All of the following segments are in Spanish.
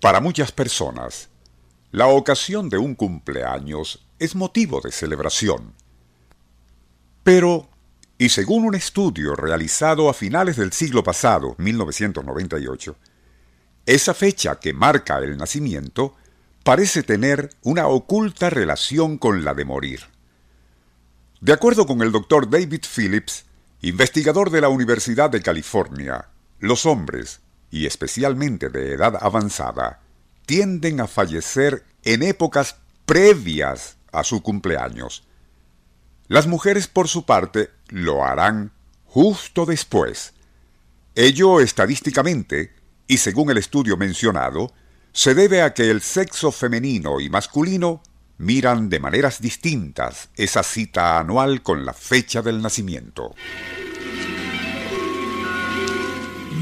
Para muchas personas, la ocasión de un cumpleaños es motivo de celebración. Pero, y según un estudio realizado a finales del siglo pasado, 1998, esa fecha que marca el nacimiento parece tener una oculta relación con la de morir. De acuerdo con el doctor David Phillips, investigador de la Universidad de California, los hombres, y especialmente de edad avanzada, tienden a fallecer en épocas previas a su cumpleaños. Las mujeres, por su parte, lo harán justo después. Ello estadísticamente, y según el estudio mencionado, se debe a que el sexo femenino y masculino miran de maneras distintas esa cita anual con la fecha del nacimiento.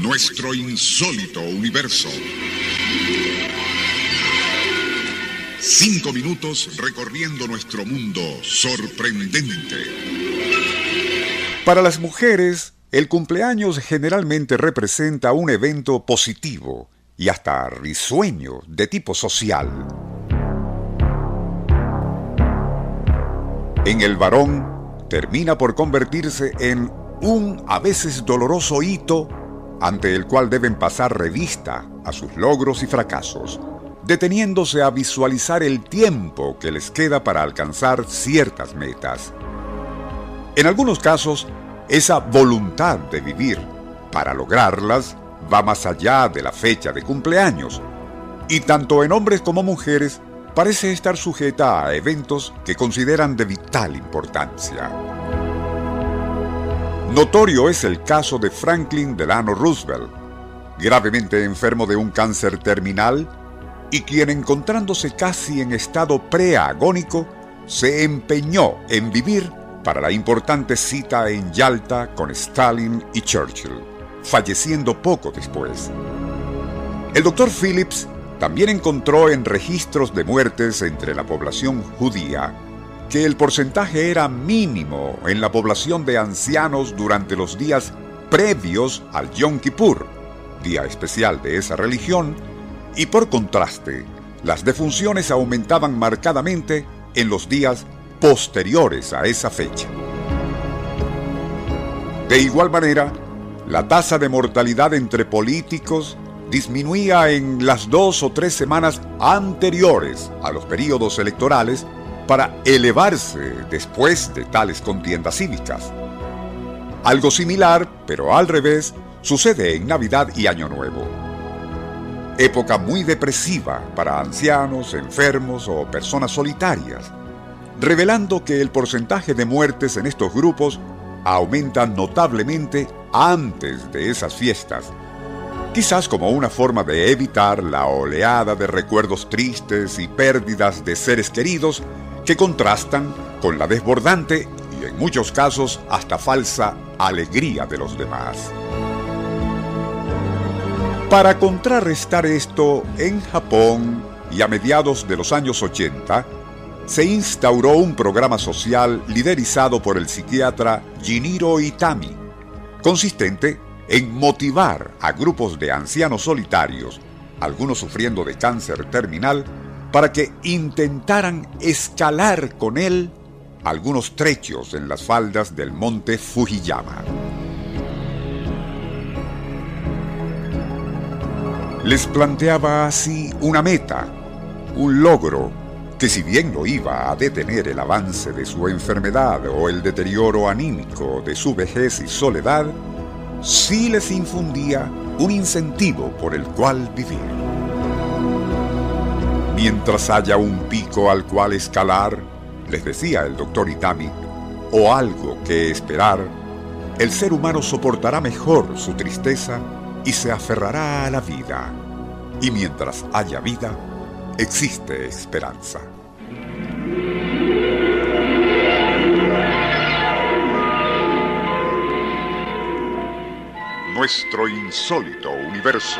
Nuestro insólito universo. Cinco minutos recorriendo nuestro mundo sorprendente. Para las mujeres, el cumpleaños generalmente representa un evento positivo y hasta risueño de tipo social. En el varón termina por convertirse en un a veces doloroso hito ante el cual deben pasar revista a sus logros y fracasos, deteniéndose a visualizar el tiempo que les queda para alcanzar ciertas metas. En algunos casos, esa voluntad de vivir para lograrlas va más allá de la fecha de cumpleaños y tanto en hombres como mujeres parece estar sujeta a eventos que consideran de vital importancia. Notorio es el caso de Franklin Delano Roosevelt, gravemente enfermo de un cáncer terminal y quien encontrándose casi en estado preagónico, se empeñó en vivir para la importante cita en Yalta con Stalin y Churchill falleciendo poco después. El doctor Phillips también encontró en registros de muertes entre la población judía que el porcentaje era mínimo en la población de ancianos durante los días previos al Yom Kippur, día especial de esa religión, y por contraste, las defunciones aumentaban marcadamente en los días posteriores a esa fecha. De igual manera, la tasa de mortalidad entre políticos disminuía en las dos o tres semanas anteriores a los periodos electorales para elevarse después de tales contiendas cívicas. Algo similar, pero al revés, sucede en Navidad y Año Nuevo. Época muy depresiva para ancianos, enfermos o personas solitarias, revelando que el porcentaje de muertes en estos grupos aumenta notablemente antes de esas fiestas, quizás como una forma de evitar la oleada de recuerdos tristes y pérdidas de seres queridos que contrastan con la desbordante y en muchos casos hasta falsa alegría de los demás. Para contrarrestar esto, en Japón y a mediados de los años 80, se instauró un programa social liderizado por el psiquiatra Jiniro Itami, consistente en motivar a grupos de ancianos solitarios, algunos sufriendo de cáncer terminal, para que intentaran escalar con él algunos trechos en las faldas del monte Fujiyama. Les planteaba así una meta, un logro, que si bien no iba a detener el avance de su enfermedad o el deterioro anímico de su vejez y soledad, sí les infundía un incentivo por el cual vivir. Mientras haya un pico al cual escalar, les decía el doctor Itami, o algo que esperar, el ser humano soportará mejor su tristeza y se aferrará a la vida. Y mientras haya vida, existe esperanza. Nuestro insólito universo.